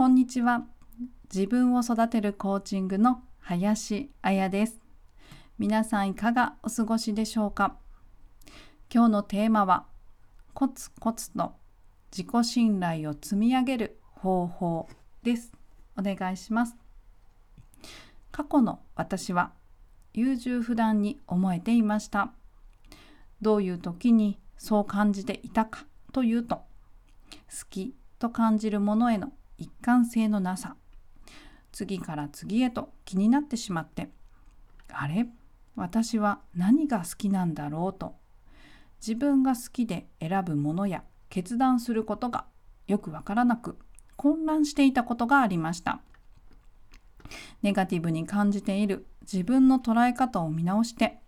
こんにちは。自分を育てるコーチングの林彩です。皆さんいかがお過ごしでしょうか？今日のテーマはコツコツと自己信頼を積み上げる方法です。お願いします。過去の私は優柔不断に思えていました。どういう時にそう感じていたかというと好きと感じるものへの一貫性のなさ。次から次へと気になってしまってあれ？私は何が好きなんだろうと。自分が好きで選ぶものや決断することがよくわからなく混乱していたことがありました。ネガティブに感じている自分の捉え方を見直して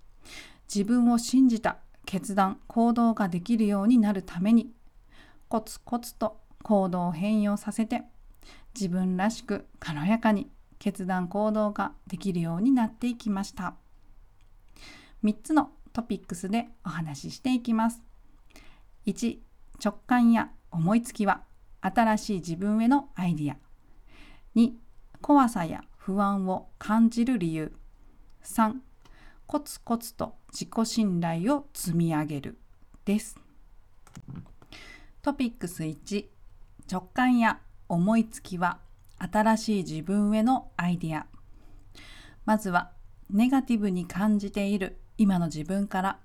自分を信じた決断行動ができるようになるためにコツコツと行動を変容させて自分らしく軽やかに決断行動ができるようになっていきました。3つのトピックスでお話ししていきます。1直感や思いつきは新しい自分へのアイディア。2怖さや不安を感じる理由。3コツコツと自己信頼を積み上げる。です。トピックス1直感や思いつきは新しい自分へのアイディア。まずはネガティブに感じている今の自分から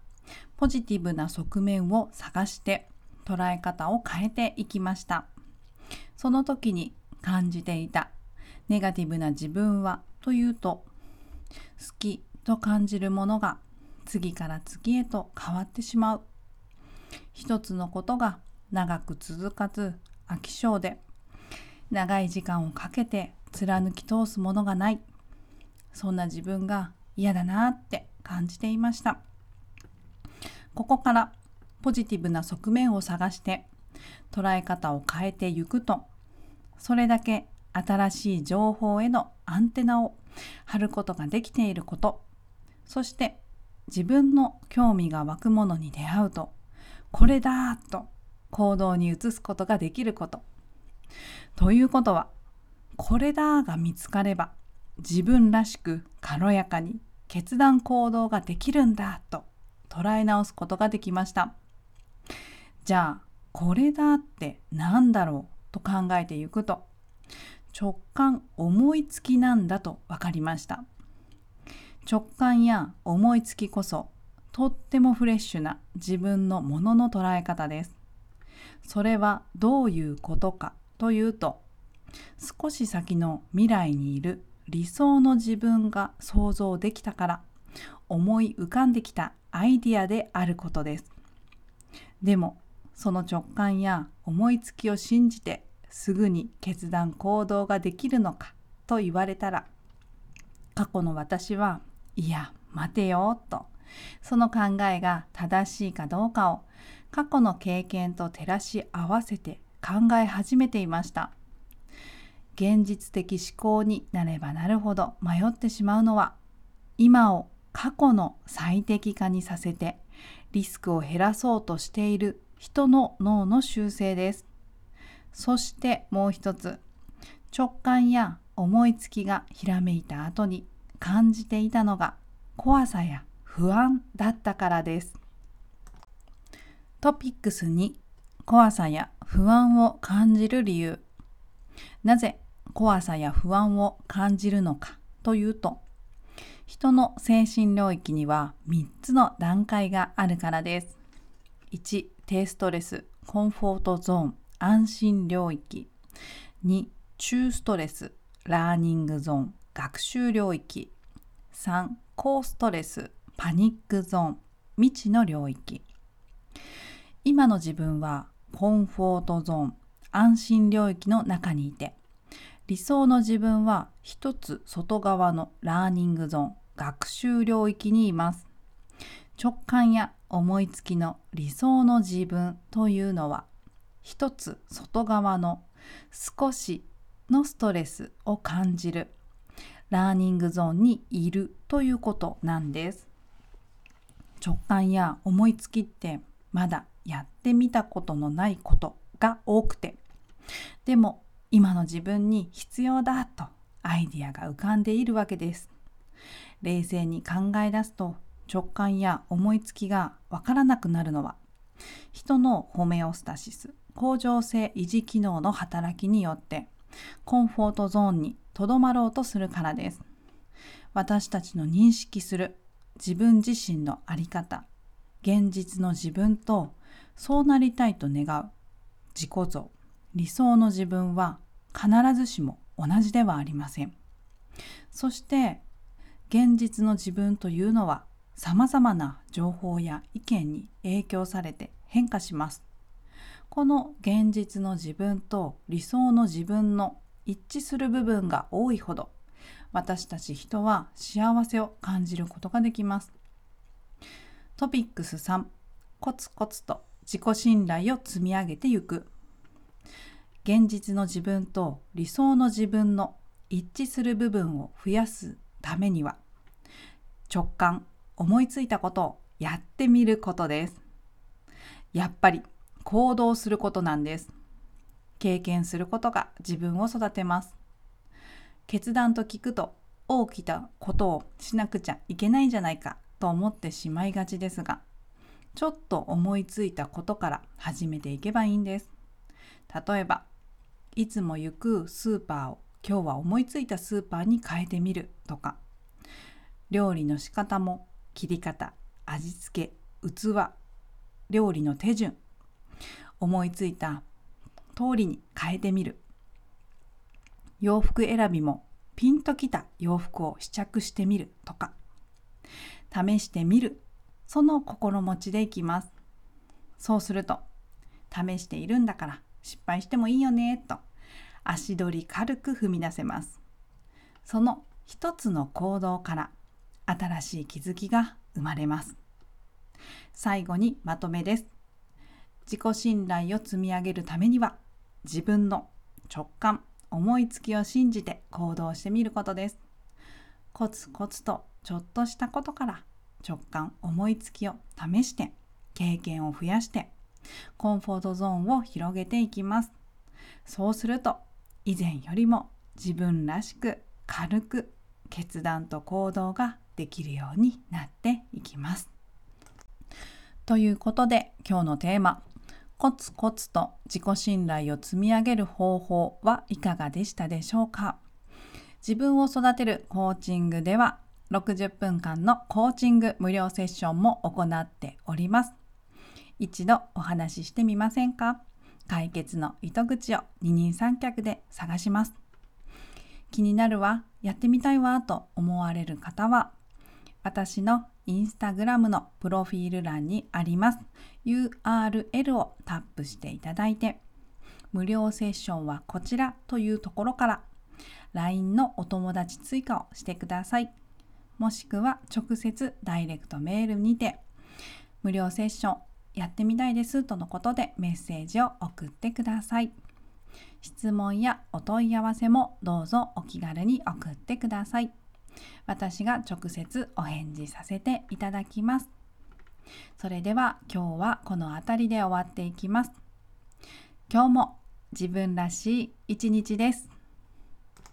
ポジティブな側面を探して捉え方を変えていきました。その時に感じていたネガティブな自分はというと好きと感じるものが次から次へと変わってしまう。一つのことが長く続かず飽き性で長い時間をかけて貫き通すものがない。そんな自分が嫌だなって感じていました。ここからポジティブな側面を探して捉え方を変えていくとそれだけ新しい情報へのアンテナを張ることができていることそして自分の興味が湧くものに出会うとこれだと行動に移すことができること。ということはこれだが見つかれば自分らしく軽やかに決断行動ができるんだと捉え直すことができました。じゃあこれだって何だろうと考えていくと直感思いつきなんだと分かりました。直感や思いつきこそとってもフレッシュな自分のものの捉え方です。それはどういうことかというと少し先の未来にいる理想の自分が想像できたから思い浮かんできたアイディアであることです。でもその直感や思いつきを信じてすぐに決断行動ができるのかと言われたら過去の私はいや待てよと。その考えが正しいかどうかを過去の経験と照らし合わせて考え始めていました。現実的思考になればなるほど迷ってしまうのは今を過去の最適化にさせてリスクを減らそうとしている人の脳の習性です。そしてもう一つ直感や思いつきがひらめいた後に感じていたのが怖さや不安だったからです。トピックス2怖さや不安を感じる理由。なぜ怖さや不安を感じるのかというと人の精神領域には3つの段階があるからです。1低ストレスコンフォートゾーン安心領域。2中ストレスラーニングゾーン学習領域。3高ストレスパニックゾーン未知の領域。今の自分はコンフォートゾーン安心領域の中にいて理想の自分は一つ外側のラーニングゾーン学習領域にいます。直感や思いつきの理想の自分というのは一つ外側の少しのストレスを感じるラーニングゾーンにいるということなんです。直感や思いつきってまだやってみたことのないことが多くて。でも今の自分に必要だとアイディアが浮かんでいるわけです。冷静に考え出すと直感や思いつきがわからなくなるのは人のホメオスタシス恒常性維持機能の働きによってコンフォートゾーンにとどまろうとするからです。私たちの認識する自分自身の在り方現実の自分とそうなりたいと願う自己像理想の自分は必ずしも同じではありません。そして現実の自分というのはさまざまな情報や意見に影響されて変化します。この現実の自分と理想の自分の一致する部分が多いほど私たち人は幸せを感じることができます。トピックス3コツコツと自己信頼を積み上げていく。現実の自分と理想の自分の一致する部分を増やすためには直感思いついたことをやってみることです。やっぱり行動することなんです。経験することが自分を育てます。決断と聞くと大きなことをしなくちゃいけないんじゃないかと思ってしまいがちですがちょっと思いついたことから始めていけばいいんです。例えばいつも行くスーパーを今日は思いついたスーパーに変えてみるとか料理の仕方も切り方味付け器料理の手順思いついた通りに変えてみる。洋服選びもピンときた洋服を試着してみるとか試してみるその心持ちでいきます。そうすると試しているんだから失敗してもいいよねと足取り軽く踏み出せます。その一つの行動から新しい気づきが生まれます。最後にまとめです。自己信頼を積み上げるためには自分の直感思いつきを信じて行動してみることです。コツコツとちょっとしたことから直感思いつきを試して経験を増やしてコンフォートゾーンを広げていきますそうすると以前よりも自分らしく軽く決断と行動ができるようになっていきます。ということで今日のテーマコツコツと自己信頼を積み上げる方法はいかがでしたでしょうか？自分を育てるコーチングでは60分間のコーチング無料セッションも行っております。一度お話ししてみませんか？解決の糸口を二人三脚で探します。気になるわ、やってみたいわと思われる方は私のインスタグラムのプロフィール欄にあります URL をタップしていただいて無料セッションはこちらというところから LINE のお友達追加をしてくださいもしくは直接ダイレクトメールにて無料セッションやってみたいですとのことでメッセージを送ってください質問やお問い合わせもどうぞお気軽に送ってください。私が直接お返事させていただきます。それでは今日はこの辺りで終わっていきます。今日も自分らしい一日です。